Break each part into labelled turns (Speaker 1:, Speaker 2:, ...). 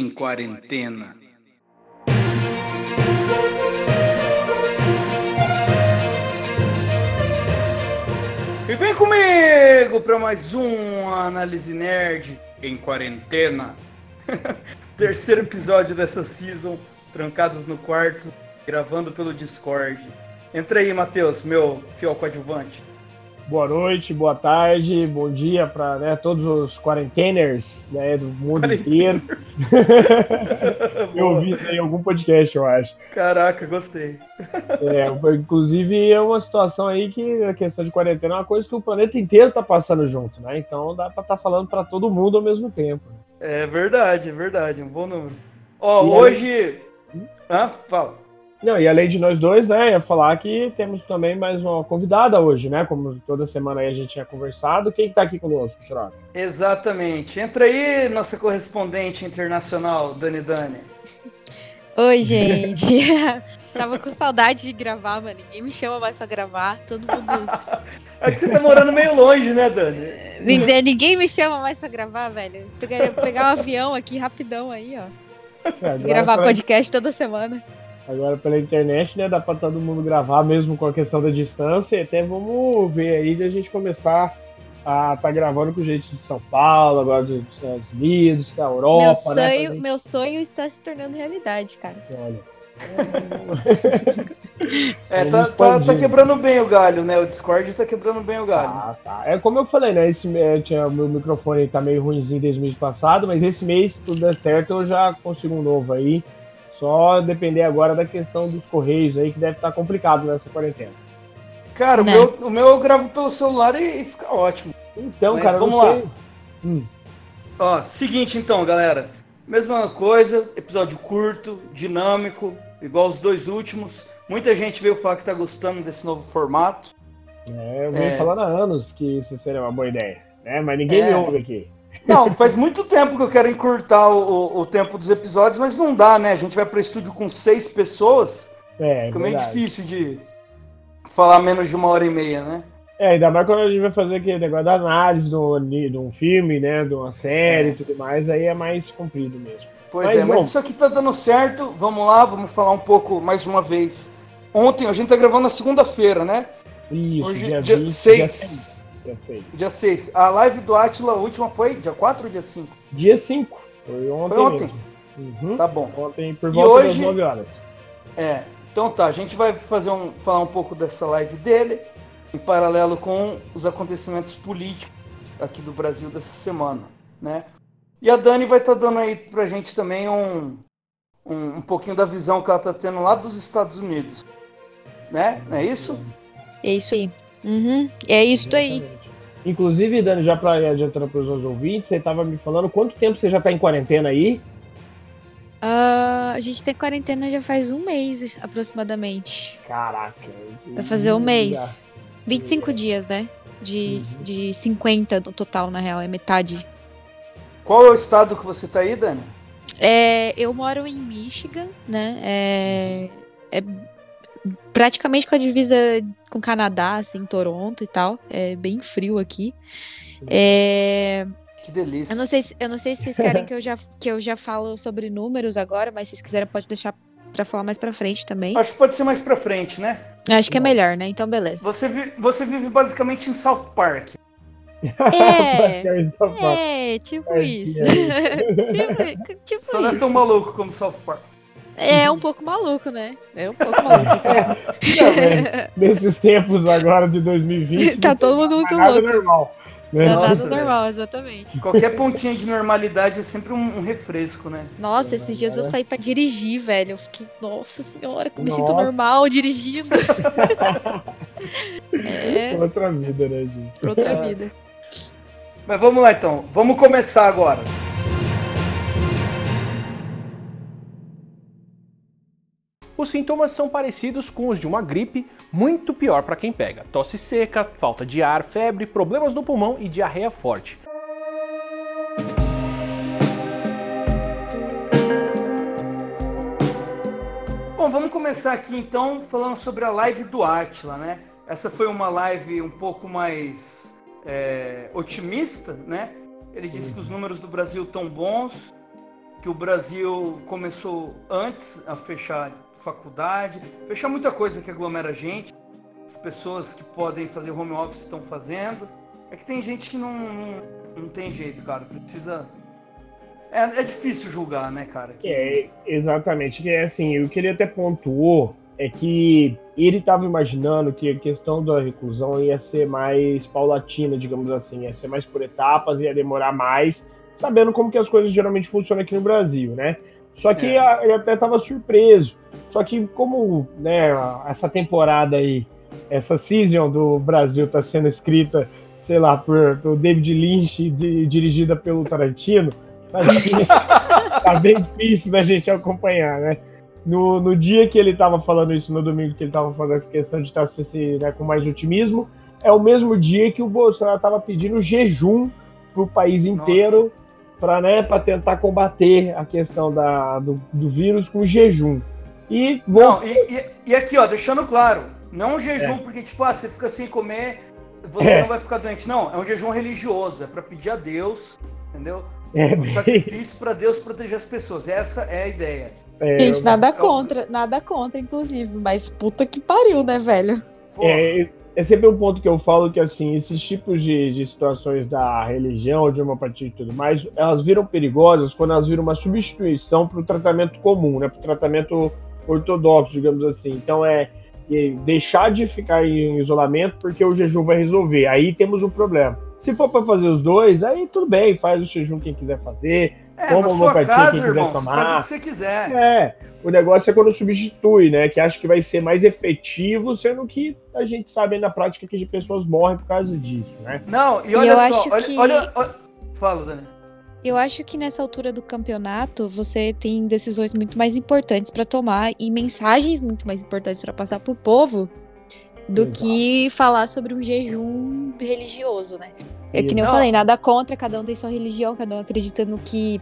Speaker 1: em quarentena. E vem comigo para mais um Análise Nerd em quarentena. Terceiro episódio dessa season, trancados no quarto, gravando pelo Discord. Entra aí, Matheus, meu fiel coadjuvante.
Speaker 2: Boa noite, boa tarde, bom dia para né, todos os quarenteners né, do mundo inteiro. eu ouvi isso em algum podcast, eu acho.
Speaker 1: Caraca, gostei.
Speaker 2: É, inclusive é uma situação aí que a questão de quarentena é uma coisa que o planeta inteiro tá passando junto, né? Então dá para estar tá falando para todo mundo ao mesmo tempo.
Speaker 1: É verdade, é verdade, um bom número. Ó, hoje. Hum? Hã? Fala.
Speaker 2: Não, e além de nós dois, né, ia falar que temos também mais uma convidada hoje, né? Como toda semana aí a gente tinha conversado. Quem está aqui conosco, Chirac?
Speaker 1: Exatamente. Entra aí, nossa correspondente internacional, Dani Dani.
Speaker 3: Oi, gente. Tava com saudade de gravar, mano. Ninguém me chama mais pra gravar. Todo mundo.
Speaker 1: é que você tá morando meio longe, né, Dani?
Speaker 3: Ninguém me chama mais pra gravar, velho. Pegar, pegar um avião aqui rapidão aí, ó. É, e gravar pra... podcast toda semana.
Speaker 2: Agora pela internet, né? Dá pra todo mundo gravar mesmo com a questão da distância. E até vamos ver aí de a gente começar a tá gravando com gente de São Paulo, agora dos Estados Unidos, da Europa.
Speaker 3: Meu sonho, né, gente... meu sonho está se tornando realidade, cara. Olha.
Speaker 1: é, tá, tá, tá, quebrando bem o galho, né? O Discord tá quebrando bem o galho.
Speaker 2: Ah, tá. É como eu falei, né? Esse é, tinha, meu microfone tá meio ruimzinho desde o mês passado, mas esse mês, se tudo der certo, eu já consigo um novo aí. Só depender agora da questão dos correios aí, que deve estar complicado nessa quarentena.
Speaker 1: Cara, o meu, o meu eu gravo pelo celular e, e fica ótimo.
Speaker 2: Então, Mas cara, vamos lá.
Speaker 1: Hum. Ó, seguinte então, galera. Mesma coisa, episódio curto, dinâmico, igual os dois últimos. Muita gente veio falar que tá gostando desse novo formato.
Speaker 2: É, eu venho é... falando há anos que isso seria uma boa ideia, né? Mas ninguém é... me ouve aqui.
Speaker 1: Não, faz muito tempo que eu quero encurtar o, o tempo dos episódios, mas não dá, né? A gente vai para estúdio com seis pessoas. É, Fica meio difícil de falar menos de uma hora e meia, né?
Speaker 2: É, ainda mais quando a gente vai fazer aquele negócio da análise de um filme, né? De uma série e é. tudo mais, aí é mais comprido mesmo.
Speaker 1: Pois mas, é, bom. mas isso aqui tá dando certo. Vamos lá, vamos falar um pouco mais uma vez. Ontem, a gente tá gravando na segunda-feira, né?
Speaker 2: Isso, Hoje, dia, dia 20, 6.
Speaker 1: Dia 6. Dia 6. A live do Atila, a última foi dia 4 ou dia 5?
Speaker 2: Dia 5. Foi ontem.
Speaker 1: Foi ontem? Uhum. Tá bom.
Speaker 2: Ontem por volta hoje, das 9 horas.
Speaker 1: É. Então tá, a gente vai fazer um, falar um pouco dessa live dele, em paralelo com os acontecimentos políticos aqui do Brasil dessa semana, né? E a Dani vai estar tá dando aí pra gente também um, um, um pouquinho da visão que ela tá tendo lá dos Estados Unidos. Né? Não é isso?
Speaker 3: É isso aí. Uhum. É isso aí.
Speaker 2: Inclusive, Dani, já para adiantar para os ouvintes, você estava me falando quanto tempo você já está em quarentena aí?
Speaker 3: Uh, a gente tem quarentena já faz um mês aproximadamente.
Speaker 2: Caraca.
Speaker 3: Vai fazer um mês. 25 dias, né? De, uhum. de 50 no total, na real, é metade.
Speaker 1: Qual é o estado que você tá aí, Dani?
Speaker 3: É, eu moro em Michigan, né? É, é praticamente com a divisa com o Canadá, assim, Toronto e tal. É bem frio aqui. É...
Speaker 1: Que delícia.
Speaker 3: Eu não sei se, eu não sei se vocês querem que eu já que eu já falo sobre números agora, mas se vocês quiserem pode deixar para falar mais para frente também.
Speaker 1: Acho que pode ser mais para frente, né?
Speaker 3: Acho que é melhor, né? Então beleza.
Speaker 1: Você vive, você vive basicamente em South Park.
Speaker 3: É, é tipo isso. tipo, tipo
Speaker 1: Só isso. não é tão maluco como South Park.
Speaker 3: É um pouco maluco, né? É um pouco maluco. Não,
Speaker 2: nesses tempos agora de 2020.
Speaker 3: tá todo mundo muito louco.
Speaker 2: Normal.
Speaker 3: Né? Tá Nossa, normal, exatamente.
Speaker 1: Qualquer pontinha de normalidade é sempre um, um refresco, né?
Speaker 3: Nossa, esses dias eu saí pra dirigir, velho. Eu fiquei, nossa senhora, como me sinto normal dirigindo.
Speaker 2: é. Outra vida, né, gente?
Speaker 3: Outra vida.
Speaker 1: Mas vamos lá então, vamos começar agora.
Speaker 4: Os sintomas são parecidos com os de uma gripe, muito pior para quem pega: tosse seca, falta de ar, febre, problemas no pulmão e diarreia forte.
Speaker 1: Bom, vamos começar aqui então falando sobre a live do Atila, né? Essa foi uma live um pouco mais é, otimista, né? Ele disse que os números do Brasil estão bons, que o Brasil começou antes a fechar faculdade, fechar muita coisa que aglomera a gente. As pessoas que podem fazer home office estão fazendo. É que tem gente que não, não, não tem jeito, cara. Precisa. É, é difícil julgar, né, cara?
Speaker 2: Que... É, exatamente. É assim, o que ele até pontuou é que ele estava imaginando que a questão da reclusão ia ser mais paulatina, digamos assim, ia ser mais por etapas, ia demorar mais, sabendo como que as coisas geralmente funcionam aqui no Brasil, né? Só que é. ele até estava surpreso. Só que como né, essa temporada aí, essa season do Brasil está sendo escrita, sei lá, por, por David Lynch e dirigida pelo Tarantino, tá, difícil, tá bem difícil da gente acompanhar, né? No, no dia que ele estava falando isso, no domingo que ele estava falando essa questão de estar tá né, com mais otimismo, é o mesmo dia que o Bolsonaro estava pedindo jejum para o país inteiro para né, tentar combater a questão da, do, do vírus com jejum. E,
Speaker 1: vou... não, e, e, e, aqui, ó, deixando claro, não um jejum, é. porque, tipo, ah, você fica sem comer, você é. não vai ficar doente. Não, é um jejum religioso, é para pedir a Deus, entendeu? É, um sacrifício para Deus proteger as pessoas. Essa é a ideia.
Speaker 3: É, Gente, nada eu... contra, nada contra, inclusive, mas puta que pariu, né, velho?
Speaker 2: É, é sempre um ponto que eu falo que, assim, esses tipos de, de situações da religião, de uma partida e tudo mais, elas viram perigosas quando elas viram uma substituição para o tratamento comum, né, para o tratamento ortodoxo, digamos assim. Então, é deixar de ficar em isolamento porque o jejum vai resolver. Aí temos um problema. Se for para fazer os dois, aí tudo bem, faz o jejum quem quiser fazer,
Speaker 1: é, toma uma partida quem irmão, quiser tomar. Faz o que você quiser.
Speaker 2: É, o negócio é quando substitui, né? Que acha que vai ser mais efetivo, sendo que a gente sabe na prática que pessoas morrem por causa disso, né?
Speaker 1: Não, e olha e só, olha, que... olha, olha, Fala, Dani.
Speaker 3: Eu acho que nessa altura do campeonato você tem decisões muito mais importantes para tomar e mensagens muito mais importantes para passar pro povo do Exato. que falar sobre um jejum religioso, né? É que nem eu falei, nada contra, cada um tem sua religião, cada um acredita no que.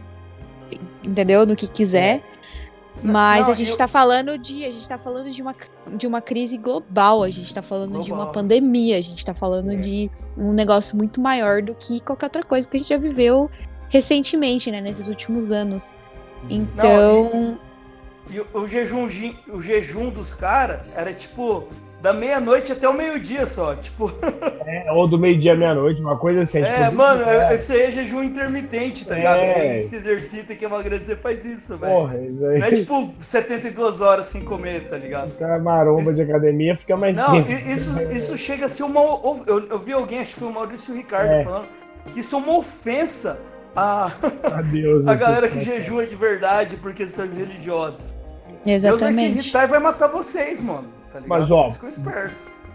Speaker 3: Entendeu? No que quiser. É. Mas não, a gente eu... tá falando de. A gente tá falando de uma, de uma crise global, a gente tá falando global. de uma pandemia, a gente tá falando é. de um negócio muito maior do que qualquer outra coisa que a gente já viveu recentemente, né, nesses últimos anos. Então.
Speaker 1: Não, e, e o, o, jejum, o jejum dos caras era tipo da meia-noite até o meio-dia só, tipo.
Speaker 2: É, ou do meio-dia à meia-noite, uma coisa assim.
Speaker 1: É, tipo, mano, é. isso aí é jejum intermitente, tá é. ligado? Quem se exercita e quer emagrecer faz isso, velho. Porra, isso aí. Não é tipo 72 horas sem comer, tá ligado?
Speaker 2: Cara maromba isso... de academia fica mais
Speaker 1: Não, isso, isso chega a ser uma. Eu, eu vi alguém, acho que foi o Maurício Ricardo é. falando, que isso é uma ofensa a, Adeus, a galera que jejua de verdade por questões religiosas.
Speaker 3: Exatamente. Deus vai
Speaker 1: se irritar e vai matar vocês, mano. Tá ligado?
Speaker 2: Mas, ó,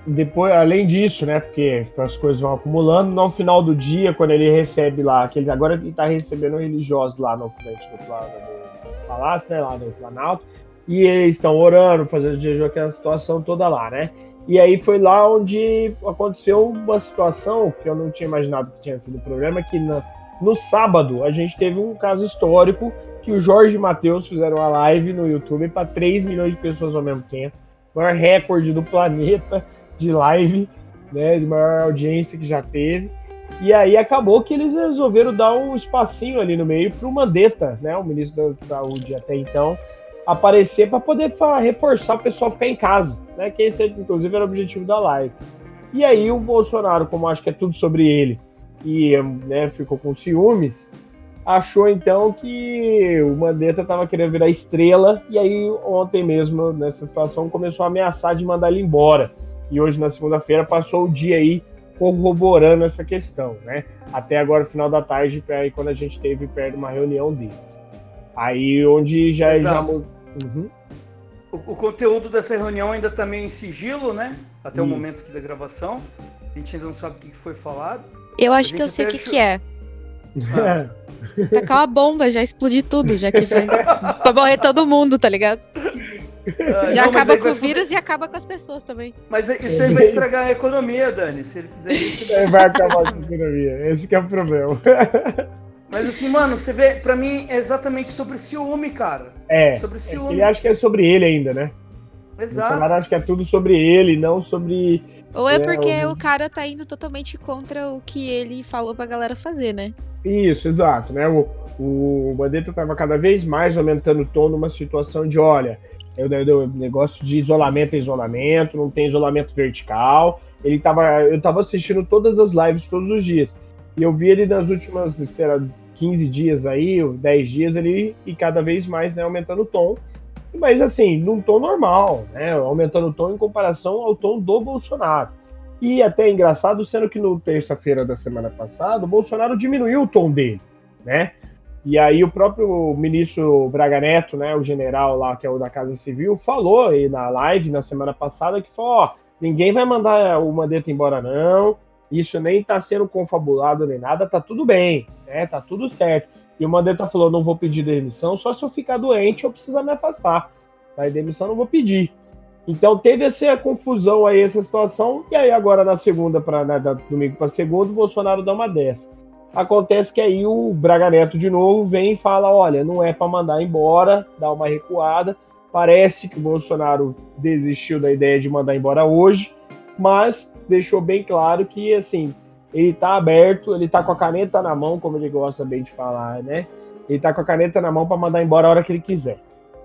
Speaker 2: depois, além disso, né, porque as coisas vão acumulando, no final do dia, quando ele recebe lá, que ele, agora ele tá recebendo religiosos lá no frente do, do palácio, né, lá no Planalto, e eles estão orando, fazendo jejum, aquela situação toda lá, né? E aí foi lá onde aconteceu uma situação que eu não tinha imaginado que tinha sido o problema, que no, no sábado a gente teve um caso histórico que o Jorge e Matheus fizeram uma live no YouTube para 3 milhões de pessoas ao mesmo tempo maior recorde do planeta de live, né, de maior audiência que já teve. E aí acabou que eles resolveram dar um espacinho ali no meio para o Mandetta, né, o ministro da Saúde até então, aparecer para poder reforçar o pessoal ficar em casa, né, que esse inclusive era o objetivo da live. E aí o Bolsonaro, como acho que é tudo sobre ele, e né, ficou com ciúmes, achou então que o Mandetta estava querendo virar estrela e aí ontem mesmo nessa situação começou a ameaçar de mandar ele embora e hoje na segunda-feira passou o dia aí corroborando essa questão, né? Até agora final da tarde aí quando a gente teve perto uma reunião deles, aí onde já
Speaker 1: Exato. já uhum. o, o, conteúdo dessa reunião ainda está meio em sigilo, né? Até hum. o momento aqui da gravação a gente ainda não sabe o que foi falado.
Speaker 3: Eu acho que eu sei o que, que é. Ah. Tacar uma bomba, já explodir tudo, já que vai pra morrer todo mundo, tá ligado? Ah, já não, acaba com o vírus e acaba com as pessoas também.
Speaker 1: Mas isso aí vai estragar a economia, Dani. Se ele fizer isso.
Speaker 2: Ele vai acabar com a economia. Esse é o problema.
Speaker 1: Mas assim, mano, você vê, pra mim é exatamente sobre ciúme, cara.
Speaker 2: É.
Speaker 1: Sobre ciúme.
Speaker 2: Ele acha que é sobre ele ainda, né?
Speaker 1: Exato.
Speaker 2: O acha que é tudo sobre ele, não sobre.
Speaker 3: Ou é, é porque o... o cara tá indo totalmente contra o que ele falou pra galera fazer, né?
Speaker 2: Isso, exato, né? O, o Mandetta estava cada vez mais aumentando o tom numa situação de, olha, eu, eu, negócio de isolamento é isolamento, não tem isolamento vertical. Ele tava, eu estava assistindo todas as lives todos os dias. E eu vi ele nas últimas, sei lá, 15 dias aí, 10 dias, ele e cada vez mais, né, aumentando o tom. Mas assim, num tom normal, né? Aumentando o tom em comparação ao tom do Bolsonaro. E até engraçado, sendo que no terça-feira da semana passada, o Bolsonaro diminuiu o tom dele, né? E aí o próprio ministro Braga Neto, né, o general lá que é o da Casa Civil, falou aí na live na semana passada que falou, ó, ninguém vai mandar o Mandetta embora não, isso nem está sendo confabulado nem nada, tá tudo bem, né? Tá tudo certo. E o Mandetta falou: não vou pedir demissão, só se eu ficar doente ou precisar me afastar. Aí demissão não vou pedir. Então teve essa confusão aí, essa situação, e aí agora na segunda, para né, domingo para segunda, o Bolsonaro dá uma dessa. Acontece que aí o Braga Neto de novo vem e fala: olha, não é para mandar embora, dá uma recuada. Parece que o Bolsonaro desistiu da ideia de mandar embora hoje, mas deixou bem claro que, assim, ele tá aberto, ele tá com a caneta na mão, como ele gosta bem de falar, né? Ele tá com a caneta na mão para mandar embora a hora que ele quiser.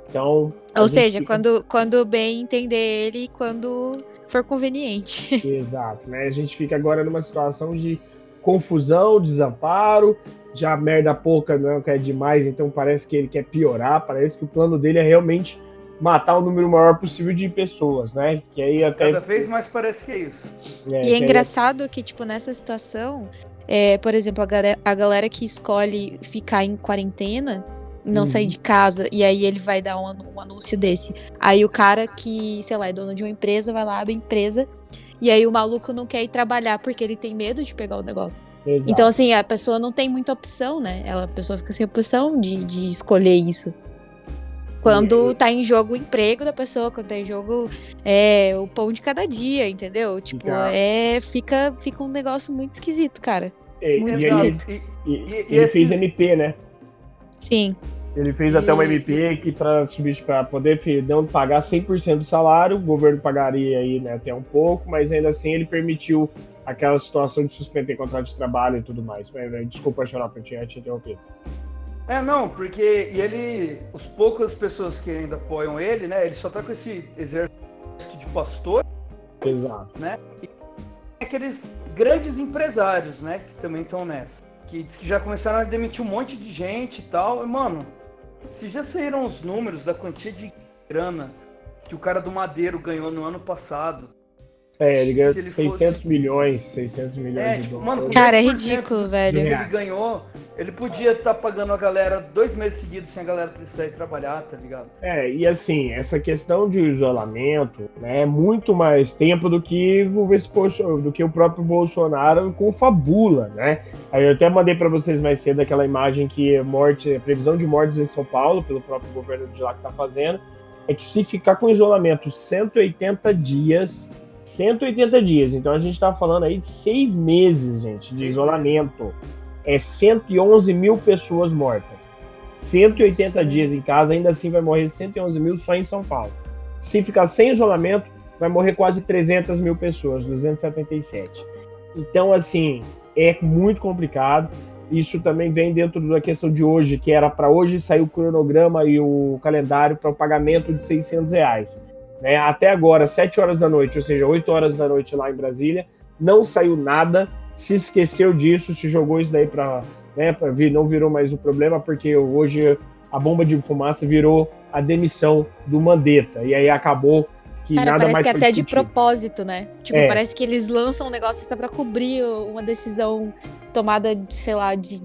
Speaker 2: Então.
Speaker 3: Ou seja, fica... quando, quando bem entender ele quando for conveniente.
Speaker 2: Exato, né? A gente fica agora numa situação de confusão, desamparo, já merda pouca não quer demais, então parece que ele quer piorar, parece que o plano dele é realmente matar o número maior possível de pessoas, né? Que aí até
Speaker 1: cada vez mais parece que é isso.
Speaker 3: É, e é engraçado aí... que tipo nessa situação, é, por exemplo, a galera, a galera que escolhe ficar em quarentena, não uhum. sair de casa, e aí ele vai dar um, um, anúncio desse. Aí o cara que, sei lá, é dono de uma empresa, vai lá, abre a empresa, e aí o maluco não quer ir trabalhar porque ele tem medo de pegar o negócio. Exato. Então, assim, a pessoa não tem muita opção, né? Ela, a pessoa fica sem opção de, de escolher isso. Quando tá em jogo o emprego da pessoa, quando tá em jogo é, o pão de cada dia, entendeu? Tipo, é, fica, fica um negócio muito esquisito, cara.
Speaker 2: É, muito e, esquisito. E, e, e ele esses... fez MP, né?
Speaker 3: Sim.
Speaker 2: Ele fez até uma MP que para para poder não pagar 100% do salário, o governo pagaria aí, né, até um pouco, mas ainda assim ele permitiu aquela situação de suspender contrato de trabalho e tudo mais. Desculpa, Xarope, eu tinha te interrompido.
Speaker 1: É, não, porque e ele, os poucas pessoas que ainda apoiam ele, né? Ele só tá com esse exército de pastor,
Speaker 2: Exato.
Speaker 1: né? E aqueles grandes empresários, né? Que também estão nessa. Que diz que já começaram a demitir um monte de gente e tal. E, mano, se já saíram os números da quantia de grana que o cara do Madeiro ganhou no ano passado.
Speaker 2: É, ele ganhou ele 600 fosse... milhões, 600 milhões é, de tipo,
Speaker 3: dólares. Mano, cara, é ridículo, velho.
Speaker 1: Ele ganhou, ele podia estar tá pagando a galera dois meses seguidos sem a galera precisar ir trabalhar, tá ligado?
Speaker 2: É, e assim, essa questão de isolamento né, é muito mais tempo do que o, do que o próprio Bolsonaro confabula, né? Aí eu até mandei para vocês mais cedo aquela imagem que morte, a previsão de mortes em São Paulo, pelo próprio governo de lá que tá fazendo, é que se ficar com isolamento 180 dias, 180 dias, então a gente tá falando aí de seis meses, gente, de seis isolamento. Meses é 111 mil pessoas mortas. 180 Sim. dias em casa, ainda assim vai morrer 111 mil só em São Paulo. Se ficar sem isolamento, vai morrer quase 300 mil pessoas, 277. Então, assim, é muito complicado. Isso também vem dentro da questão de hoje, que era para hoje sair o cronograma e o calendário para o pagamento de 600 reais. Né? Até agora, 7 horas da noite, ou seja, 8 horas da noite lá em Brasília, não saiu nada se esqueceu disso, se jogou isso daí para né, pra vir, não virou mais o problema, porque hoje a bomba de fumaça virou a demissão do Mandetta. E aí acabou que Cara, nada
Speaker 3: parece
Speaker 2: mais
Speaker 3: que até de propósito, né? Tipo, é. parece que eles lançam um negócio só para cobrir uma decisão tomada, sei lá, de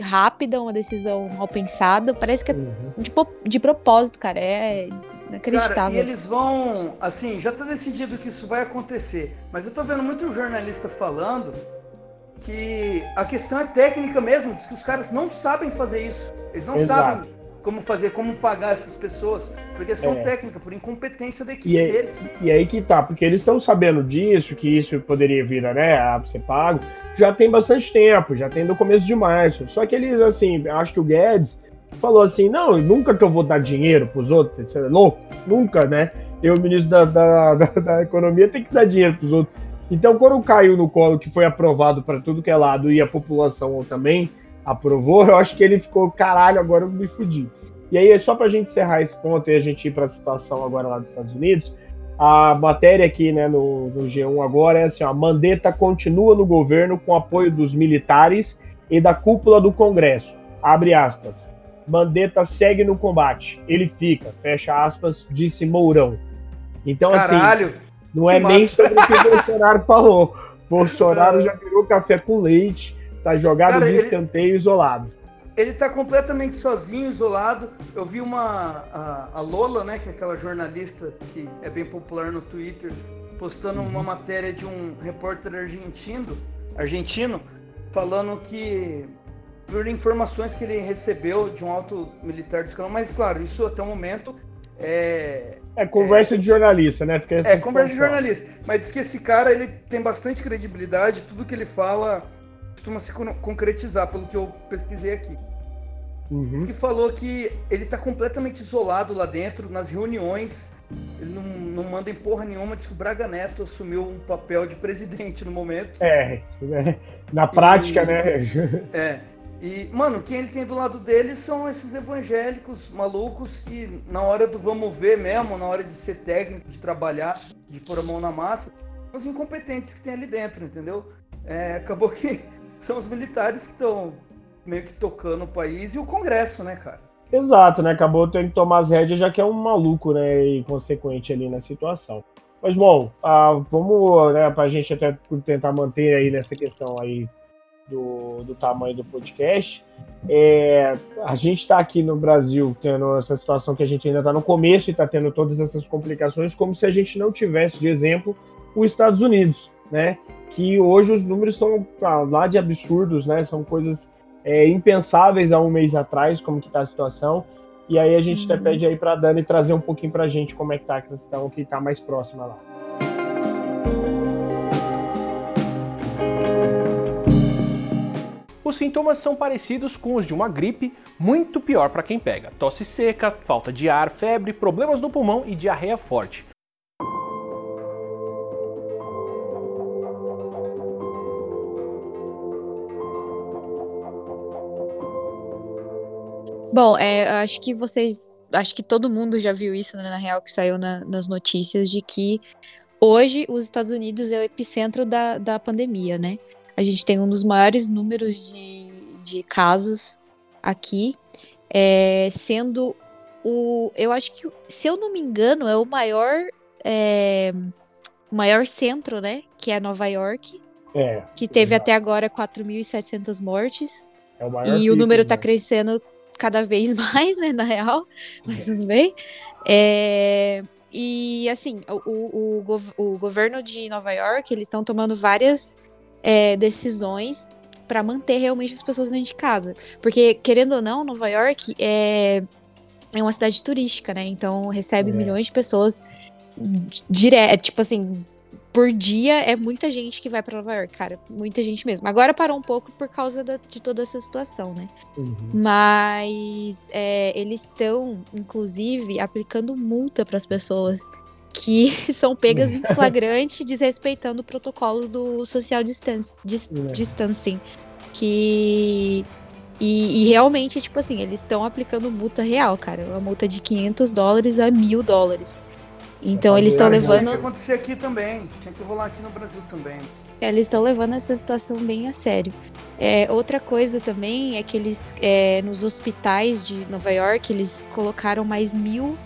Speaker 3: rápida, uma decisão mal pensada. Parece que é uhum. de, de propósito, cara. É inacreditável. Cara,
Speaker 1: e eles vão, assim, já tá decidido que isso vai acontecer. Mas eu tô vendo muito jornalista falando que a questão é técnica mesmo, diz que os caras não sabem fazer isso. Eles não Exato. sabem como fazer, como pagar essas pessoas, por questão é. técnica, por incompetência da equipe
Speaker 2: e
Speaker 1: aí, deles.
Speaker 2: E aí que tá, porque eles estão sabendo disso, que isso poderia vir né, a ser pago, já tem bastante tempo, já tem do começo de março. Só que eles, assim, acho que o Guedes falou assim, não, nunca que eu vou dar dinheiro pros outros, você é louco? Nunca, né? Eu, ministro da, da, da, da Economia, tem que dar dinheiro pros outros. Então, quando caiu no colo que foi aprovado para tudo que é lado e a população também aprovou, eu acho que ele ficou, caralho, agora eu me fudi. E aí, só pra gente encerrar esse ponto e a gente ir pra situação agora lá dos Estados Unidos, a matéria aqui né, no, no G1 agora é assim: ó, Mandetta continua no governo com apoio dos militares e da cúpula do Congresso. Abre aspas. Mandetta segue no combate. Ele fica, fecha aspas, disse Mourão. Então, assim,
Speaker 1: Caralho!
Speaker 2: assim, não é
Speaker 1: que
Speaker 2: nem
Speaker 1: massa.
Speaker 2: sobre o que o Bolsonaro falou. Bolsonaro já virou café com leite, tá jogado
Speaker 1: Cara,
Speaker 2: de
Speaker 1: ele-
Speaker 2: escanteio isolado.
Speaker 1: Ele tá completamente sozinho, isolado. Eu vi uma. A, a Lola, né? Que é aquela jornalista que é bem popular no Twitter, postando uma matéria de um repórter argentino, argentino falando que. Por informações que ele recebeu de um alto militar do escalão, mas claro, isso até o momento é,
Speaker 2: É conversa de jornalista, né? Fica
Speaker 1: É, conversa de jornalista. Mas diz que esse cara, ele tem bastante credibilidade, tudo que ele fala costuma se con- concretizar, pelo que eu pesquisei aqui.
Speaker 2: Uhum.
Speaker 1: Diz que falou que ele tá completamente isolado lá dentro, nas reuniões, ele não, não manda em porra nenhuma, diz que o Braga Neto assumiu um papel de presidente no momento.
Speaker 2: É, na prática,
Speaker 1: E-
Speaker 2: né?
Speaker 1: É. E, mano, quem ele tem do lado dele são esses evangélicos malucos que, na hora do vamos ver mesmo, na hora de ser técnico, de trabalhar, de pôr a mão na massa, são os incompetentes que tem ali dentro, entendeu? É, acabou que são os militares que estão meio que tocando o país e o Congresso, né, cara?
Speaker 2: Exato, né? Acabou tendo que tomar as rédeas, já que é um maluco, né? E consequente ali na situação. Mas bom, ah, vamos, né, pra gente até tentar manter aí nessa questão aí do, do tamanho do podcast. É, a gente está aqui no Brasil tendo essa situação que a gente ainda está no começo e está tendo todas essas complicações, como se a gente não tivesse de exemplo os Estados Unidos, né? Que hoje os números estão ah, lá de absurdos, né? São coisas é, impensáveis há um mês atrás, como que tá a situação. E aí a gente até pede aí para Dani trazer um pouquinho para a gente como é que tá a questão que está mais próxima lá.
Speaker 4: Os sintomas são parecidos com os de uma gripe, muito pior para quem pega. Tosse seca, falta de ar, febre, problemas no pulmão e diarreia forte.
Speaker 3: Bom, é, acho que vocês. Acho que todo mundo já viu isso, né, na real, que saiu na- nas notícias de que hoje os Estados Unidos é o epicentro da, da pandemia, né? A gente tem um dos maiores números de, de casos aqui, é, sendo o. Eu acho que, se eu não me engano, é o maior. é, o maior centro, né? Que é Nova York,
Speaker 2: É,
Speaker 3: que teve
Speaker 2: Exato.
Speaker 3: até agora 4.700 mortes.
Speaker 2: é o maior
Speaker 3: E o número tá
Speaker 2: né?
Speaker 3: crescendo cada vez mais, né, na real, mas tudo bem. É, e, assim, o, o, o, gov- o governo de Nova York, eles estão tomando várias é, decisões para manter realmente as pessoas dentro de casa. Porque, querendo ou não, Nova York é, é uma cidade turística, né? Então, recebe
Speaker 2: É.
Speaker 3: milhões de pessoas direto, tipo assim, por dia é muita gente que vai pra Nova York, cara. Muita gente mesmo. Agora parou um pouco por causa da- de toda essa situação, né?
Speaker 2: Uhum.
Speaker 3: Mas é, eles estão, inclusive, aplicando multa para as pessoas que são pegas em flagrante desrespeitando o protocolo do social distance, dis-
Speaker 2: É.
Speaker 3: distancing. Que. E, e realmente, tipo assim, eles estão aplicando multa real, cara. Uma multa de 500 dólares a mil dólares. Então eles estão
Speaker 1: Tinha
Speaker 3: levando.
Speaker 1: que acontecer aqui também. Tinha que rolar aqui no Brasil também.
Speaker 3: Eles estão levando essa situação bem a sério. É, outra coisa também é que eles, é, nos hospitais de Nova York, eles colocaram mais mil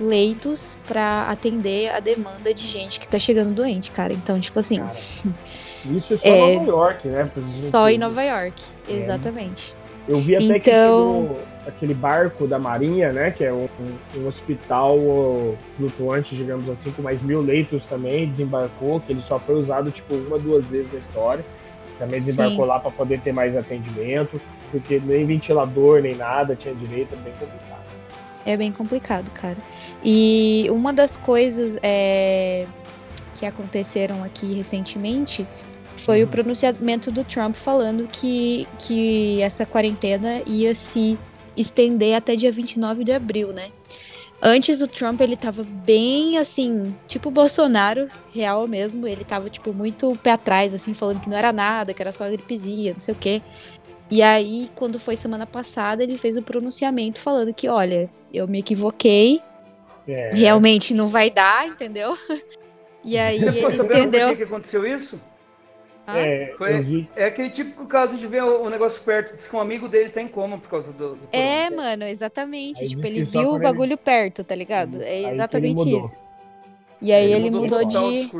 Speaker 3: leitos para atender a demanda de gente que tá chegando doente, cara. Então, tipo assim,
Speaker 2: Cara, Isso é só
Speaker 3: É.
Speaker 2: Nova York, né?
Speaker 3: só em. Nova York.
Speaker 2: É.
Speaker 3: Exatamente.
Speaker 2: Eu vi até que
Speaker 3: Então-
Speaker 2: chegou aquele barco da Marinha, né? Que é um, um hospital flutuante, digamos assim, com mais mil leitos também, desembarcou, que ele só foi usado tipo uma, duas vezes na história. Também desembarcou
Speaker 3: Sim.
Speaker 2: lá para poder ter mais atendimento, porque nem ventilador, nem nada tinha direito, é bem complicado.
Speaker 3: É bem complicado, cara. E uma das coisas é, que aconteceram aqui recentemente foi o
Speaker 2: Uhum.
Speaker 3: pronunciamento do Trump falando que, que essa quarentena ia se estender até dia 29 de abril, né? Antes o Trump, ele tava bem assim, tipo Bolsonaro, real mesmo. Ele tava, tipo, muito pé atrás, assim, falando que não era nada, que era só gripezinha, não sei o quê. E aí, quando foi semana passada, ele fez o pronunciamento falando que, olha, eu me equivoquei,
Speaker 2: É,
Speaker 3: realmente não vai dar, entendeu? E aí
Speaker 1: Você
Speaker 3: ele
Speaker 1: sabendo por
Speaker 3: entendeu.
Speaker 1: que, que aconteceu isso?
Speaker 3: Ah,
Speaker 2: é,
Speaker 1: Foi- É aquele típico caso de ver o o negócio perto, diz que um amigo dele tá em coma por causa do, do
Speaker 3: É, mano, exatamente.
Speaker 2: Aí
Speaker 3: tipo, ele viu o
Speaker 2: quando ele-
Speaker 3: bagulho perto, tá ligado? É
Speaker 2: ele
Speaker 3: exatamente
Speaker 2: mudou.
Speaker 3: isso. E aí ele, mudou,
Speaker 1: total o
Speaker 3: de.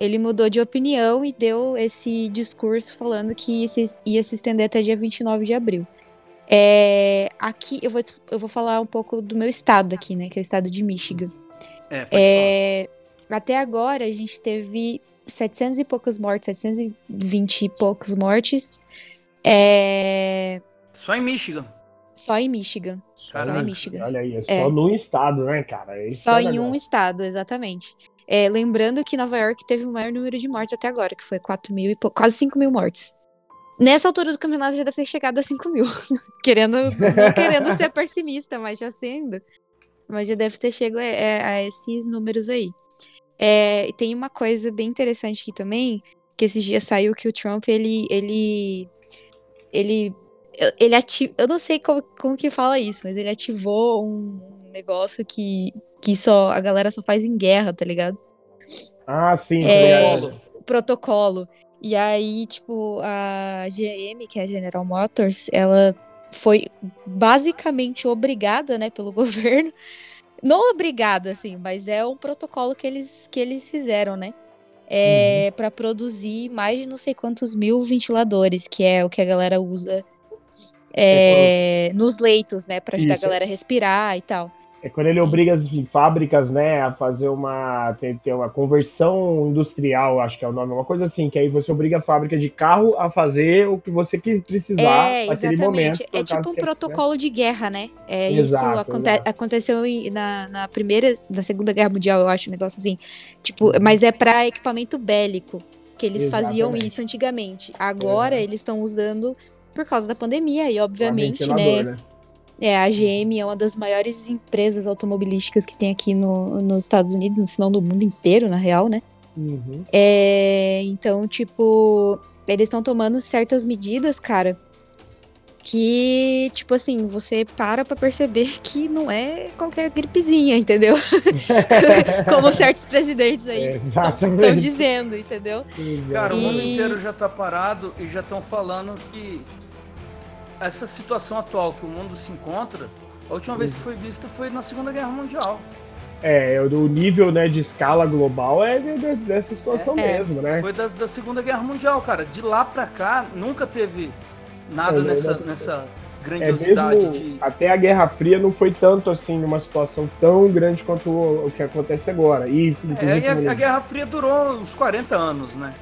Speaker 3: Ele mudou de opinião e deu esse discurso falando que se- ia se estender até dia 29 de abril. É, aqui eu vou, eu vou falar um pouco do meu estado aqui, né? Que é o estado de Michigan.
Speaker 1: É.
Speaker 3: É, até agora a gente teve 700 e poucos mortes, 720 e poucos mortes. É,
Speaker 1: Só em Michigan.
Speaker 3: só em Michigan. Só em Michigan.
Speaker 2: Olha aí, é só
Speaker 3: É.
Speaker 2: num estado, né, cara? É
Speaker 3: Só em um estado, exatamente. É, lembrando que Nova York teve o maior número de mortes até agora, que foi 4 mil e quase 5 mil mortes. Nessa altura do campeonato já deve ter chegado a 5 mil. querendo, não querendo ser pessimista, mas já sendo. Mas já deve ter chegado a, a- a esses números aí. É, e tem uma coisa bem interessante aqui também, que esses dias saiu que o Trump, ele. ele. ele. ele ativ... Eu não sei como, como que fala isso, mas ele ativou um negócio que, que só a galera só faz em guerra, tá ligado?
Speaker 2: Ah, sim.
Speaker 3: É,
Speaker 2: tá ligado?
Speaker 3: o protocolo. E aí, tipo, a GM, que é a General Motors, ela foi basicamente obrigada, né, pelo governo. Não obrigada, assim, mas é um protocolo que eles, que eles fizeram, né? É, para produzir mais de não sei quantos mil ventiladores, que é o que a galera usa é, nos leitos, né? Pra ajudar
Speaker 2: Isso.
Speaker 3: a galera a respirar e tal.
Speaker 2: É quando ele obriga as fábricas, né, a fazer uma, tem, tem uma conversão industrial, acho que é o nome, uma coisa assim, que aí você obriga a fábrica de carro a fazer o que você quis precisar
Speaker 3: É,
Speaker 2: naquele momento.
Speaker 3: exatamente.
Speaker 2: por
Speaker 3: É tipo um
Speaker 2: que- né?
Speaker 3: protocolo de guerra, né? É,
Speaker 2: Exato,
Speaker 3: isso aconte-
Speaker 2: exato.
Speaker 3: aconteceu na, na primeira, na segunda guerra mundial, eu acho, um negócio assim. Tipo, mas é pra equipamento bélico que eles faziam
Speaker 2: Exatamente.
Speaker 3: isso antigamente. Agora
Speaker 2: É.
Speaker 3: eles estão usando por causa da pandemia e obviamente,
Speaker 2: ventilador,
Speaker 3: né? É, a GM é uma das maiores empresas automobilísticas que tem aqui no, nos Estados Unidos, se não no mundo inteiro, na real, né?
Speaker 2: Uhum.
Speaker 3: É, então, tipo, eles estão tomando certas medidas, cara, que, tipo assim, você para pra perceber que não é qualquer gripezinha, entendeu? Como certos presidentes aí
Speaker 2: É,
Speaker 3: estão
Speaker 2: exatamente.
Speaker 3: dizendo, entendeu?
Speaker 1: Cara, o mundo
Speaker 3: E-
Speaker 1: inteiro já tá parado e já estão falando que essa situação atual que o mundo se encontra, a última vez que foi vista foi na Segunda Guerra Mundial.
Speaker 2: É, o nível né, de escala global é de- de- dessa situação
Speaker 3: É.
Speaker 2: mesmo, né?
Speaker 1: Foi da, da Segunda Guerra Mundial, cara. De lá pra cá, nunca teve nada
Speaker 2: É,
Speaker 1: nessa,
Speaker 2: é,
Speaker 1: nessa
Speaker 2: É
Speaker 1: grandiosidade
Speaker 2: mesmo
Speaker 1: de.
Speaker 2: até a Guerra Fria não foi tanto assim numa situação tão grande quanto o, que acontece agora. E,
Speaker 1: É, e a, a Guerra Fria durou uns 40 anos, né?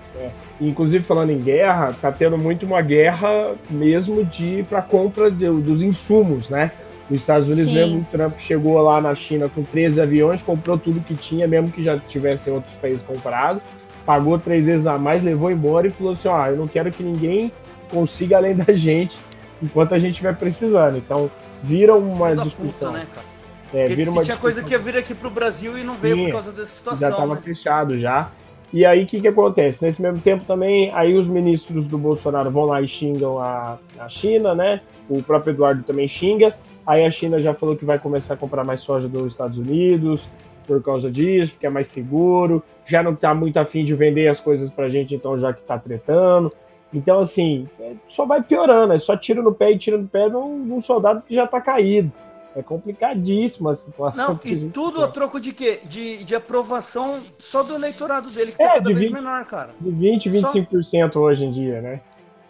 Speaker 2: inclusive falando em guerra, tá tendo muito uma guerra mesmo de para compra de- dos insumos, né? Nos Estados Unidos
Speaker 3: Sim.
Speaker 2: mesmo, o Trump chegou lá na China com 13 aviões, comprou tudo que tinha, mesmo que já tivessem outros países comprado, pagou três vezes a mais, levou embora e falou assim: ó, eu não quero que ninguém consiga além da gente enquanto a gente estiver precisando. Então, vira uma
Speaker 1: Filho
Speaker 2: discussão.
Speaker 1: puta, né, cara?
Speaker 2: É,
Speaker 1: Porque
Speaker 2: vira uma
Speaker 1: tinha coisa que ia vir aqui pro Brasil e não veio
Speaker 2: Sim,
Speaker 1: por causa dessa
Speaker 2: já
Speaker 1: situação.
Speaker 2: estava
Speaker 1: né?
Speaker 2: fechado já. E aí, o que, que acontece? Nesse mesmo tempo também, aí os ministros do Bolsonaro vão lá e xingam a, a China, né? O próprio Eduardo também xinga. Aí a China já falou que vai começar a comprar mais soja dos Estados Unidos por causa disso, porque é mais seguro. Já não tá muito afim de vender as coisas pra gente, então já que tá tretando. Então, assim, é, só vai piorando. É só tiro no pé e tiro no pé num, num soldado que já tá caído. É complicadíssima a situação.
Speaker 1: Não, e tudo
Speaker 2: tá.
Speaker 1: a troco de quê? De, de aprovação só do eleitorado dele, que tá
Speaker 2: É,
Speaker 1: cada
Speaker 2: de
Speaker 1: vez
Speaker 2: vinte-
Speaker 1: menor, cara.
Speaker 2: De 20, 25% hoje em dia, né?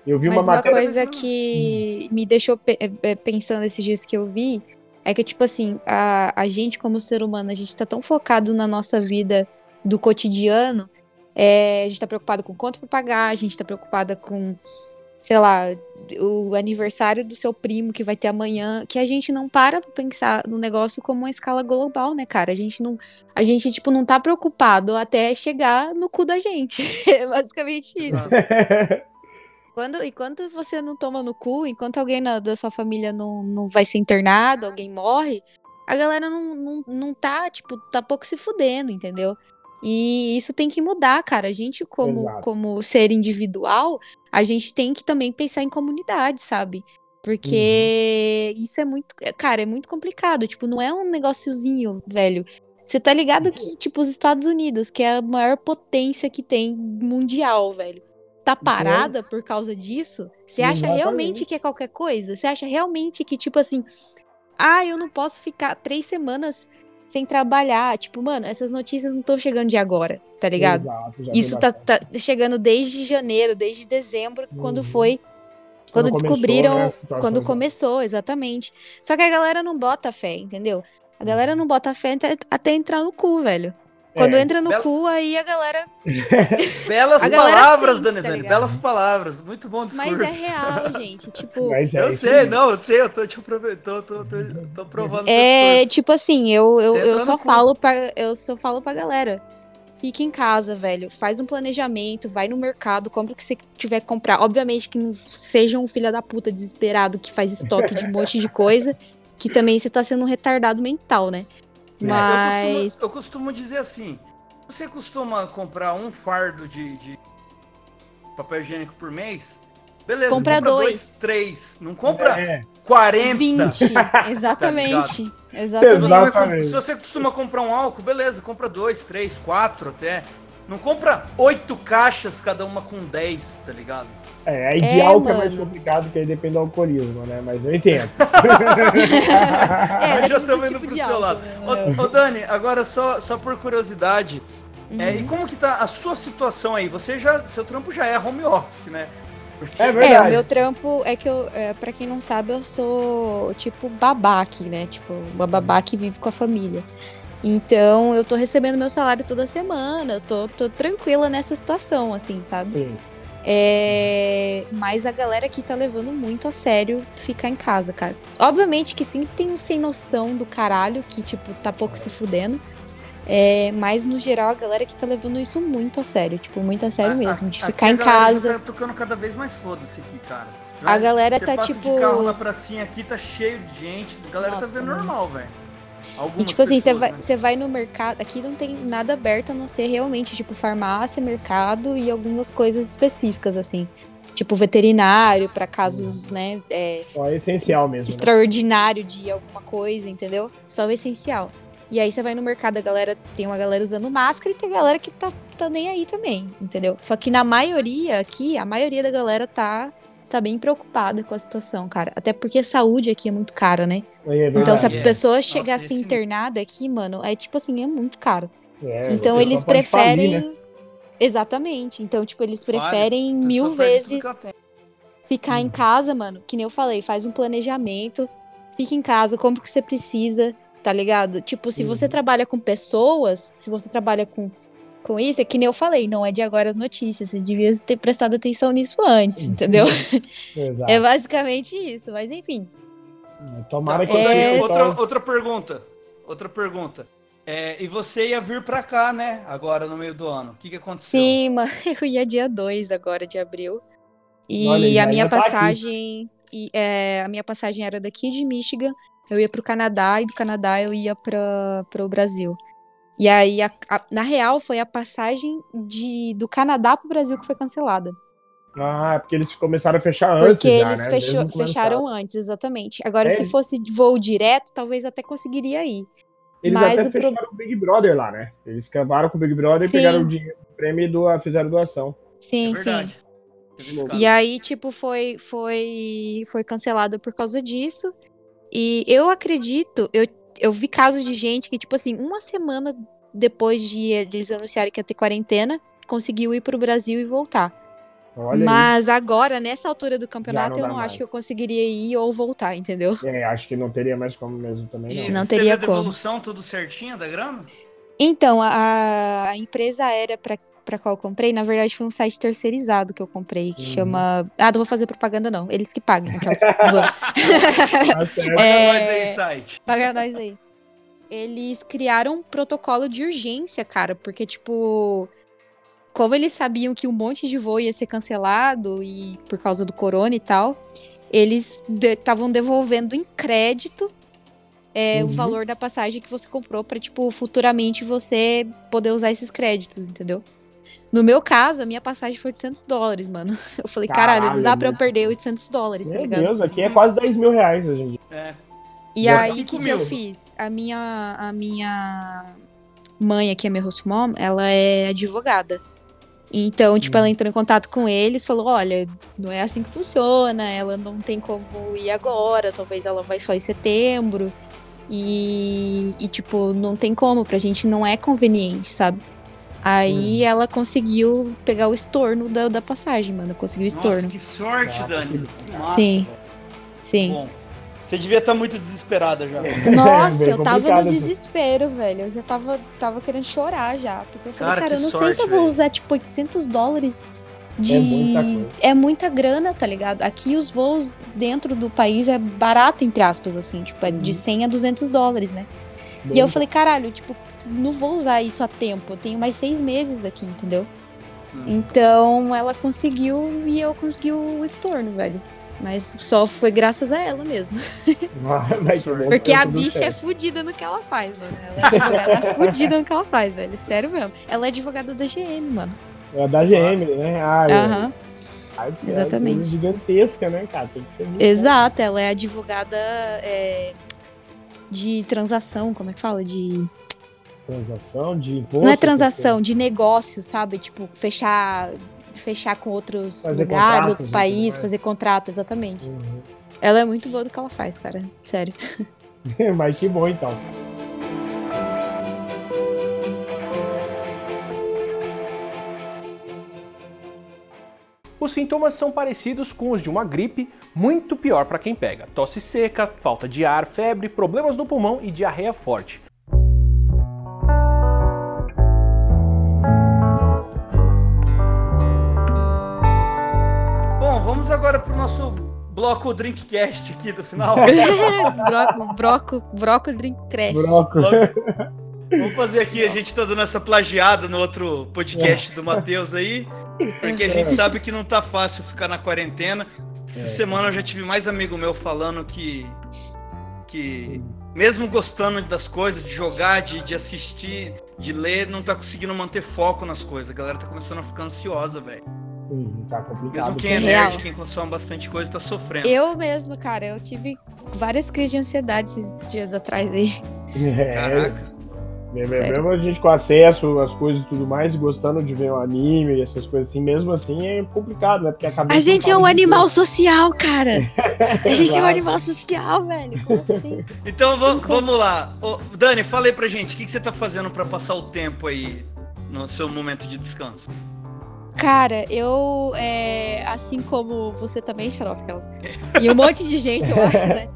Speaker 2: Eu vi uma
Speaker 3: Mas uma
Speaker 2: matéria.
Speaker 3: coisa
Speaker 1: Hum.
Speaker 3: que me deixou pe- eh, pensando esses dias que eu vi é que, tipo assim, a, a gente, como ser humano, a gente tá tão focado na nossa vida do cotidiano, é, a gente tá preocupado com conta pra pagar, a gente tá preocupada com, sei lá, o aniversário do seu primo que vai ter amanhã, que a gente não para pra pensar no negócio como uma escala global, né, cara? A gente não, a gente, tipo, não tá preocupado até chegar no cu da gente. É basicamente isso. Quando, enquanto você não toma no cu, enquanto alguém na- da sua família não, não vai ser internado, alguém morre, a galera não, não, não tá, tipo, tá pouco se fudendo, entendeu? E isso tem que mudar, cara. A gente, como,
Speaker 2: Exato.
Speaker 3: como ser individual, a gente tem que também pensar em comunidade, sabe? Porque uhum. isso é muito. Cara, é muito complicado. Tipo, não é um negóciozinho, velho. Você tá ligado que, tipo, os Estados Unidos, que é a maior potência que tem mundial, velho, tá uhum. parada por causa disso? Você acha realmente que é qualquer coisa? Você acha realmente que, tipo assim, ah, eu não posso ficar três semanas sem trabalhar? Tipo, mano, essas notícias não estão chegando de agora, tá ligado? Exato, Isso tá, tá, chegando desde janeiro, desde dezembro, uhum. quando foi quando, quando descobriram, começou, né, quando começou, exatamente. Só que a galera não bota fé, entendeu? A galera não bota fé até, até entrar no cu, velho. Quando é, entra no bela... cu, aí a galera.
Speaker 1: Belas a galera palavras, sente, Dani, tá. Belas palavras. Muito bom discurso.
Speaker 3: Mas é real, gente. Tipo. É
Speaker 1: eu sei, não, eu sei, eu tô te aproveitando, tô, tô, tô, tô provando.
Speaker 3: É, tipo assim, eu, eu, eu só falo pra, eu só falo pra galera. Fica em casa, velho. Faz um planejamento, vai no mercado, compra o que você tiver que comprar. Obviamente que não seja um filho da puta desesperado que faz estoque de um monte de coisa, que também você tá sendo um retardado mental, né? Mas.
Speaker 1: É, eu, costumo, eu, costumo, dizer assim: você costuma comprar um fardo de, de papel higiênico por mês? Beleza,
Speaker 3: compra, compra dois.
Speaker 1: dois. três. Não compra é. 40.
Speaker 3: 20. Exatamente. tá Exatamente.
Speaker 1: Se você, se você costuma comprar um álcool, beleza, compra dois, três, quatro até. Não compra oito caixas, cada uma com 10, tá ligado?
Speaker 2: É, a ideal é, que é mais complicado, porque aí depende do alcoolismo, né? Mas eu entendo.
Speaker 1: é, já estamos indo tipo pro seu lado. Né? Ô, ô, Dani, agora só, só por curiosidade, uhum. é, e uhum. como que tá a sua situação aí? Você já, seu trampo já é home office, né?
Speaker 3: Porque... É verdade. É, o meu trampo é que eu, é, pra quem não sabe, eu sou tipo babá aqui, né? Tipo, uma babá que vive com a família. Então, eu tô recebendo meu salário toda semana, tô, tô tranquila nessa situação, assim, sabe? Sim. É... Mas a galera aqui tá levando muito a sério ficar em casa, cara. Obviamente que sim, tem um sem noção do caralho que, tipo, tá pouco se fudendo. É, mas no geral a galera que tá levando isso muito a sério, tipo, muito a sério a, mesmo, de a, ficar em casa.
Speaker 1: tá tocando cada vez mais foda-se aqui, cara.
Speaker 3: Vai, a galera tá
Speaker 1: passa
Speaker 3: tipo.
Speaker 1: de carro na pracinha aqui, tá cheio de gente, a galera tá Nossa, tá vendo normal, velho.
Speaker 3: E tipo assim, você vai, né? vai no mercado, aqui não tem nada aberto a não ser realmente, tipo, farmácia, mercado e algumas coisas específicas, assim. Tipo, veterinário, para casos, né? É,
Speaker 2: Só essencial mesmo.
Speaker 3: Né? Extraordinário né? de alguma coisa, entendeu? Só o essencial. E aí você vai no mercado, a galera tem uma galera usando máscara e tem galera que tá, tá nem aí também, entendeu? Só que na maioria aqui, a maioria da galera tá tá bem preocupada com a situação, cara. Até porque a saúde aqui é muito cara, né? É então, se a pessoa chegar a ser internada aqui, mano, é tipo assim, é muito caro. É, então eles preferem. Falir, né? Exatamente. Então, tipo, eles preferem mil vezes ficar hum. em casa, mano. Que nem eu falei, faz um planejamento, fica em casa, compra o que você precisa tá ligado? Tipo, se você uhum. trabalha com pessoas, se você trabalha com, com isso, é que nem eu falei, não é de agora as notícias, você devia ter prestado atenção nisso antes, entendeu? é basicamente isso, mas enfim.
Speaker 1: Tomara tá, que é... outra, outra pergunta. Outra pergunta. É, e você ia vir pra cá, né? Agora no meio do ano. O que, que aconteceu?
Speaker 3: Sim, mano, eu ia dia 2 agora de abril. E Olha, a minha tá passagem. e, é, a minha passagem era daqui de Michigan eu ia pro Canadá e do Canadá eu ia para o Brasil. E aí, a, a, na real, foi a passagem de, do Canadá pro Brasil que foi cancelada.
Speaker 2: Ah, é porque eles começaram a fechar antes.
Speaker 3: Porque
Speaker 2: já,
Speaker 3: eles
Speaker 2: né?
Speaker 3: fechou, fecharam antes, exatamente. Agora, é, se fosse voo direto, talvez até conseguiria ir.
Speaker 2: Eles Mas até o fecharam pro... o Big Brother lá, né? Eles cavaram com o Big Brother sim. e pegaram o dinheiro do prêmio e do, fizeram doação.
Speaker 3: Sim, é sim. E aí, tipo, foi, foi, foi cancelado por causa disso. E eu acredito, eu, eu vi casos de gente que, tipo assim, uma semana depois de, eles anunciarem que ia ter quarentena, conseguiu ir pro Brasil e voltar. Olha Mas aí. agora, nessa altura do campeonato, não eu não mais. acho que eu conseguiria ir ou voltar, entendeu?
Speaker 2: É, acho que não teria mais como mesmo também. Não,
Speaker 3: e não teria
Speaker 1: teve a devolução como. tudo certinho da grana?
Speaker 3: Então, a, a empresa aérea para pra qual eu comprei, na verdade foi um site terceirizado que eu comprei, que uhum. chama. Ah, não vou fazer propaganda, não. Eles que pagam. Aquelas...
Speaker 1: Tá é... Paga nós aí, site.
Speaker 3: Paga nós aí. Eles criaram um protocolo de urgência, cara, porque, tipo. Como eles sabiam que um monte de voo ia ser cancelado e por causa do corona e tal, eles estavam de devolvendo em crédito é, uhum. o valor da passagem que você comprou para tipo, futuramente você poder usar esses créditos, entendeu? No meu caso, a minha passagem foi 800 dólares, mano. Eu falei, caralho,
Speaker 2: Caralho,
Speaker 3: não dá pra eu
Speaker 2: meu.
Speaker 3: perder 800 dólares, tá
Speaker 2: Meu
Speaker 3: ligado?
Speaker 2: Deus, aqui é quase 10 mil reais hoje em dia.
Speaker 1: É.
Speaker 3: E
Speaker 1: Nossa.
Speaker 3: aí, o que, que eu fiz? A minha, a minha mãe aqui, a minha host mom, ela é advogada. Então, tipo, ela entrou em contato com eles, falou, olha, não é assim que funciona, ela não tem como ir agora, talvez ela vai só em setembro. E, e, tipo, não tem como, pra gente não é conveniente, sabe? Aí ela conseguiu pegar o estorno da, da passagem, mano. Conseguiu o
Speaker 1: Nossa,
Speaker 3: estorno.
Speaker 1: que sorte,
Speaker 2: Nossa,
Speaker 1: Dani.
Speaker 2: que-
Speaker 1: Que massa,
Speaker 3: Sim.
Speaker 1: velho.
Speaker 3: Sim.
Speaker 1: Bom, você devia estar muito desesperada já.
Speaker 3: Nossa,
Speaker 2: bem
Speaker 3: eu tava no
Speaker 2: assim.
Speaker 3: desespero, velho. Eu já tava, tava querendo chorar já. Porque eu falei,
Speaker 1: Cara,
Speaker 3: cara, eu não sei
Speaker 1: sorte,
Speaker 3: se eu vou
Speaker 1: velho.
Speaker 3: usar, tipo, 800 dólares de.
Speaker 2: É muita coisa.
Speaker 3: É muita grana, tá ligado? Aqui os voos dentro do país é barato, entre aspas, assim. Tipo, é de
Speaker 2: Uhum.
Speaker 3: 100 a 200 dólares, né? E eu falei, caralho, tipo, não vou usar isso a tempo. Eu tenho mais seis meses aqui, entendeu?
Speaker 1: Hum.
Speaker 3: Então ela conseguiu e eu consegui o estorno, velho. Mas só foi graças a ela mesmo.
Speaker 2: Bom,
Speaker 3: Porque a bicha é
Speaker 2: certo.
Speaker 3: fudida no que ela faz, mano. Ela é advogada fudida no que ela faz, velho. Sério mesmo. Ela é advogada da GM, mano.
Speaker 2: É da GM, né? Ah, é.
Speaker 3: Aham.
Speaker 2: Ai, é
Speaker 3: exatamente.
Speaker 2: coisa gigantesca, né, cara? Tem que ser muito
Speaker 3: Exato, ela é advogada é, de transação, como é que fala? De.
Speaker 2: Transação de imposto.
Speaker 3: Não é transação, de negócio, sabe? Tipo, fechar. Fechar com outros
Speaker 2: Fazer
Speaker 3: lugares, outros países,
Speaker 2: mais.
Speaker 3: fazer contrato, exatamente.
Speaker 2: Uhum.
Speaker 3: Ela é muito boa do que ela faz, cara. Sério.
Speaker 2: Mas que bom, então.
Speaker 4: Os sintomas são parecidos com os de uma gripe, muito pior para quem pega. Tosse seca, falta de ar, febre, problemas no pulmão e diarreia forte.
Speaker 1: Bloco Drinkcast aqui do final.
Speaker 3: broco, broco, broco drink trash.
Speaker 2: Broco.
Speaker 1: Vamos fazer aqui, a gente tá dando essa plagiada no outro podcast do Matheus aí, porque a gente sabe que não tá fácil ficar na quarentena. Essa semana eu já tive mais amigo meu falando que que mesmo gostando das coisas, de jogar, de, de assistir, de ler, não tá conseguindo manter foco nas coisas. A galera tá começando a ficar ansiosa, velho.
Speaker 2: Tá complicado.
Speaker 1: Mesmo quem é
Speaker 3: Real.
Speaker 1: nerd, quem consome bastante coisa, tá sofrendo.
Speaker 3: Eu mesma, cara, eu tive várias crises de ansiedade esses dias atrás aí.
Speaker 2: É,
Speaker 1: Caraca.
Speaker 2: mesmo,
Speaker 3: Sério.
Speaker 2: mesmo a gente com acesso às coisas e tudo mais, gostando de ver um anime e essas coisas assim, mesmo assim é complicado, né? Porque a cabeça
Speaker 3: A gente
Speaker 2: não
Speaker 3: é um
Speaker 2: para
Speaker 3: animal social, cara. A gente é um animal social, velho. Como assim?
Speaker 1: Então va- vamos lá. Ô, Dani, fala aí pra gente, o que, que você tá fazendo pra passar o tempo aí no seu momento de descanso?
Speaker 3: Cara, eu, é, assim como você também, Xarof, e um monte de gente, eu acho, né?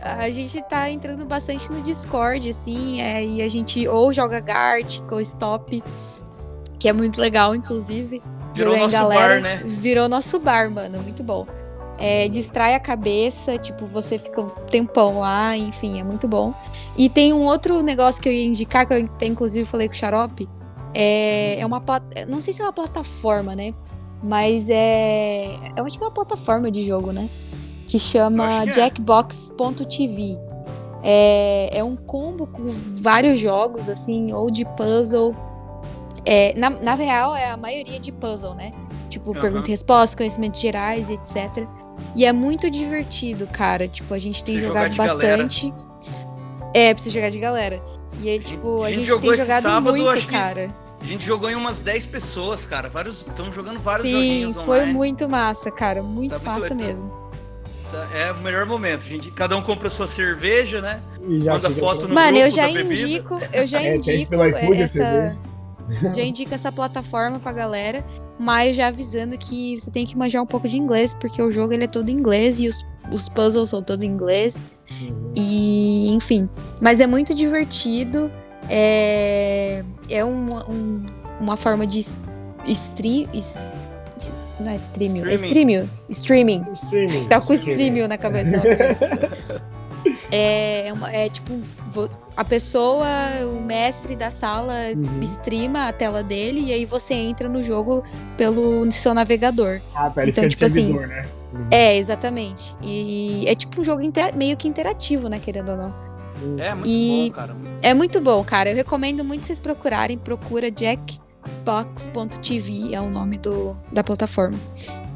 Speaker 3: A gente tá entrando bastante no Discord, assim, é, e a gente ou joga Gart ou Stop, que é muito legal, inclusive.
Speaker 1: Virou nosso bar, né?
Speaker 3: Virou nosso bar, mano, muito bom. É, distrai a cabeça, tipo, você fica um tempão lá, enfim, é muito bom. E tem um outro negócio que eu ia indicar, que eu até, inclusive falei com o Xarope, é, é uma não sei se é uma plataforma, né? Mas é. Eu acho que é uma plataforma de jogo, né? Que chama
Speaker 1: que é.
Speaker 3: Jackbox.tv. É, é um combo com vários jogos, assim, ou de puzzle. É, na, na real, é a maioria de puzzle, né? Tipo,
Speaker 1: Aham.
Speaker 3: pergunta e resposta, conhecimentos gerais, etc. E é muito divertido, cara. Tipo, a gente tem
Speaker 1: jogar
Speaker 3: jogado
Speaker 1: de galera.
Speaker 3: bastante. É, precisa jogar de galera. E aí,
Speaker 1: gente-
Speaker 3: tipo,
Speaker 1: a
Speaker 3: a
Speaker 1: gente
Speaker 3: gente,
Speaker 1: jogou
Speaker 3: tem jogado
Speaker 1: sábado,
Speaker 3: muito,
Speaker 1: acho que
Speaker 3: cara.
Speaker 1: A gente jogou em umas 10 pessoas, cara. Vários estão jogando vários
Speaker 3: Sim,
Speaker 1: joguinhos
Speaker 3: foi
Speaker 1: online.
Speaker 3: muito massa, cara. Muito
Speaker 1: Tá muito
Speaker 3: massa
Speaker 1: legal.
Speaker 3: mesmo.
Speaker 1: Tá- É o melhor momento. Gente, cada um compra sua cerveja, né?
Speaker 2: E já
Speaker 1: Manda foto no
Speaker 3: Mano, eu
Speaker 1: grupo
Speaker 3: já
Speaker 1: da bebida.
Speaker 3: indico, eu já
Speaker 2: É,
Speaker 3: indico essa. Já indico essa plataforma pra galera, mas já avisando que você tem que manjar um pouco de inglês, porque o jogo ele é todo em inglês e os, os puzzles são todos em inglês.
Speaker 2: Uhum.
Speaker 3: E, enfim. Mas é muito divertido. É, é uma, um- uma forma de stream. não é streaming, é
Speaker 1: Streaming.
Speaker 3: streaming. Streaming.
Speaker 2: Streaming.
Speaker 3: Tá com streaming na cabeça. é, uma- é tipo, a pessoa, o mestre da sala
Speaker 2: Uhum.
Speaker 3: streama a tela dele e aí você entra no jogo pelo seu navegador.
Speaker 2: Ah, tá,
Speaker 3: Então, tipo assim,
Speaker 2: né? Uhum.
Speaker 3: É, exatamente. E é tipo um jogo meio que interativo, né, querendo ou não.
Speaker 1: É muito
Speaker 3: E-
Speaker 1: bom, cara.
Speaker 3: É muito bom, cara. Eu recomendo muito vocês procurarem. Procura Box.tv é o nome do, da plataforma.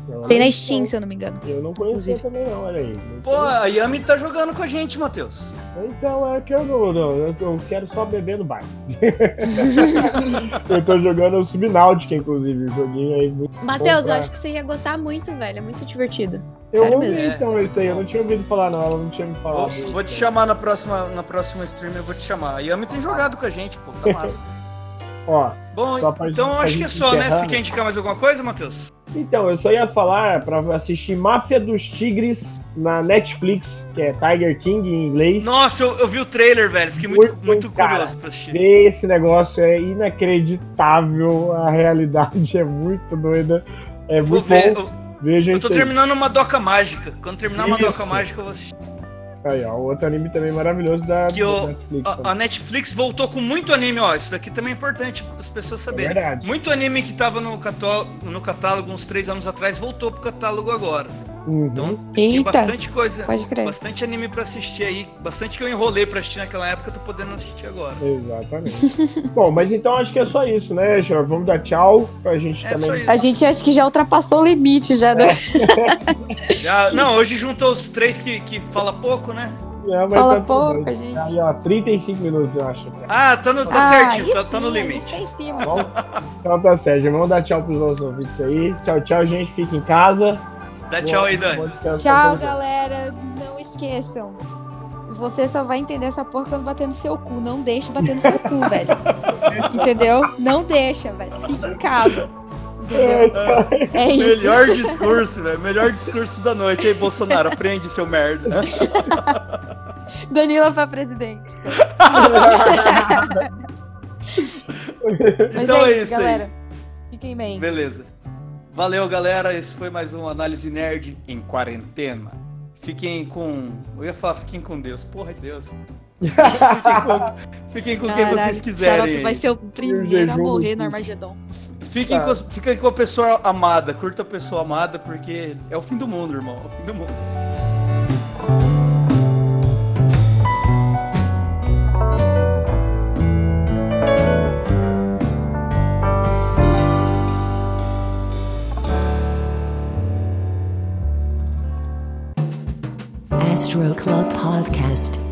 Speaker 2: Não,
Speaker 3: Tem na
Speaker 2: não-
Speaker 3: Steam, se eu não me engano.
Speaker 2: Eu não conhecia
Speaker 3: Inclusive.
Speaker 2: também não, olha aí.
Speaker 1: Pô, a Yami tá jogando com a gente, Matheus.
Speaker 2: Então é que eu não, não, eu, eu quero só beber no bar. eu tô jogando o Subnáutica, inclusive, um joguinho aí. muito
Speaker 3: Matheus,
Speaker 2: pra-
Speaker 3: eu acho que você ia gostar muito, velho. É muito divertido.
Speaker 2: Eu
Speaker 3: Sério
Speaker 2: ouvi
Speaker 3: mesmo.
Speaker 2: então isso aí, eu não tinha ouvido falar não, ela não tinha me
Speaker 1: Vou,
Speaker 2: falado.
Speaker 1: vou te chamar na próxima, na próxima stream, eu vou te chamar. A Yami tem jogado com a gente, pô, tá massa.
Speaker 2: Ó,
Speaker 1: Bom, então eu
Speaker 2: gente-
Speaker 1: acho que é só, né? Você quer indicar mais alguma coisa, Matheus?
Speaker 2: então, eu só ia falar pra assistir Máfia dos Tigres na Netflix, que é Tiger King em inglês.
Speaker 1: Nossa, eu, eu vi o trailer, velho. Fiquei muito,
Speaker 2: Muito
Speaker 1: muito
Speaker 2: cara.
Speaker 1: curioso pra assistir.
Speaker 2: Ver esse negócio é inacreditável, a realidade é muito doida. É
Speaker 1: Vou
Speaker 2: muito
Speaker 1: ver.
Speaker 2: bom.
Speaker 1: Eu,
Speaker 2: Vejam
Speaker 1: eu tô
Speaker 2: aí.
Speaker 1: terminando uma doca mágica. Quando terminar uma
Speaker 2: Isso.
Speaker 1: doca mágica, eu vou assistir.
Speaker 2: Aí, ó, outro anime também maravilhoso da,
Speaker 1: Que o-
Speaker 2: Netflix.
Speaker 1: A, a Netflix voltou com muito anime, ó. Isso daqui também é importante as pessoas saberem.
Speaker 2: verdade.
Speaker 1: Muito anime que tava no, cató- no catálogo uns três anos atrás voltou pro catálogo agora.
Speaker 2: Uhum.
Speaker 1: Então tem
Speaker 3: Eita,
Speaker 1: bastante coisa.
Speaker 3: pode crer.
Speaker 1: Bastante anime pra assistir aí. Bastante que eu enrolei pra assistir naquela época, eu tô podendo assistir agora.
Speaker 2: Exatamente. Bom, mas então acho que é só isso, né, Senhor? Vamos dar tchau pra gente
Speaker 1: É
Speaker 2: também.
Speaker 3: A gente acho que já ultrapassou o limite já, né?
Speaker 1: Já- não, hoje juntou os três que, que fala pouco, né?
Speaker 2: É, mas
Speaker 3: Fala
Speaker 2: tudo
Speaker 3: pouco,
Speaker 2: bem.
Speaker 3: gente.
Speaker 2: Aí, ó, 35 minutos, eu acho.
Speaker 1: Ah, tá, no, tá
Speaker 3: Ah,
Speaker 1: certinho, tá, tá no
Speaker 3: sim, A
Speaker 1: limite.
Speaker 3: gente tá em cima.
Speaker 2: Bom, então tá certo. Vamos dar tchau pros nossos ouvintes aí. Tchau, tchau, gente. Fica em casa.
Speaker 1: Dá tchau aí, Dani.
Speaker 3: Tchau, galera. Não esqueçam. Você só vai entender essa porra quando bater no seu cu. Não deixa bater no seu cu, velho. Entendeu? Não deixa, velho. Fica em casa. Entendeu? É isso.
Speaker 1: Melhor discurso, velho. Melhor discurso da noite. Aí, Bolsonaro, aprende, seu merda.
Speaker 3: Danila pra presidente.
Speaker 1: Então
Speaker 3: é
Speaker 1: é
Speaker 3: isso,
Speaker 1: isso aí.
Speaker 3: galera. Fiquem bem.
Speaker 1: Beleza. Valeu, galera. Esse foi mais um Análise Nerd em quarentena. Fiquem com. Eu ia falar, fiquem com Deus. Porra de Deus. fiquem com, fiquem com quem vocês quiserem.
Speaker 3: vai ser o primeiro a morrer no Armagedon.
Speaker 1: Fiquem,
Speaker 2: Tá.
Speaker 1: com, fiquem com a pessoa amada. Curta a pessoa amada, porque é o fim do mundo, irmão. É o fim do mundo.
Speaker 5: Astro Club Podcast.